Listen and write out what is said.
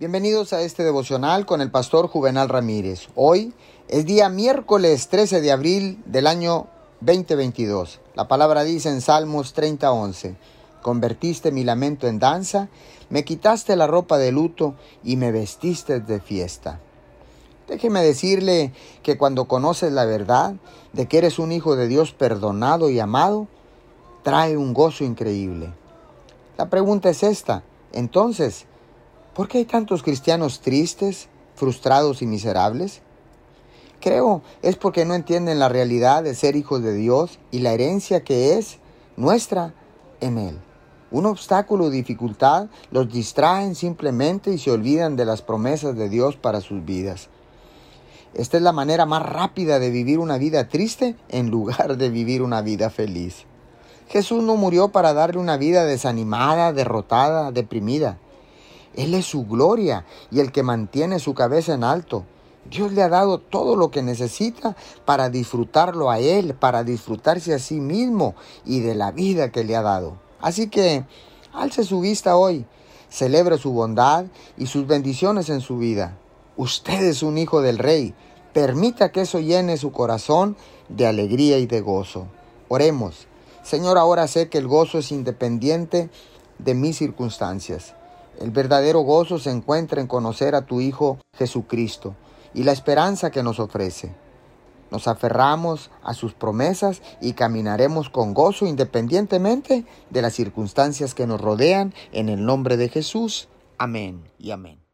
Bienvenidos a este devocional con el pastor Juvenal Ramírez. Hoy es día miércoles 13 de abril del año 2022. La palabra dice en Salmos 30:11, convertiste mi lamento en danza, me quitaste la ropa de luto y me vestiste de fiesta. Déjeme decirle que cuando conoces la verdad de que eres un hijo de Dios perdonado y amado, trae un gozo increíble. La pregunta es esta, entonces, ¿Por qué hay tantos cristianos tristes, frustrados y miserables? Creo es porque no entienden la realidad de ser hijos de Dios y la herencia que es nuestra en Él. Un obstáculo o dificultad los distraen simplemente y se olvidan de las promesas de Dios para sus vidas. Esta es la manera más rápida de vivir una vida triste en lugar de vivir una vida feliz. Jesús no murió para darle una vida desanimada, derrotada, deprimida. Él es su gloria y el que mantiene su cabeza en alto. Dios le ha dado todo lo que necesita para disfrutarlo a Él, para disfrutarse a sí mismo y de la vida que le ha dado. Así que alce su vista hoy, celebre su bondad y sus bendiciones en su vida. Usted es un hijo del Rey. Permita que eso llene su corazón de alegría y de gozo. Oremos. Señor, ahora sé que el gozo es independiente de mis circunstancias. El verdadero gozo se encuentra en conocer a tu Hijo Jesucristo y la esperanza que nos ofrece. Nos aferramos a sus promesas y caminaremos con gozo independientemente de las circunstancias que nos rodean en el nombre de Jesús. Amén y amén.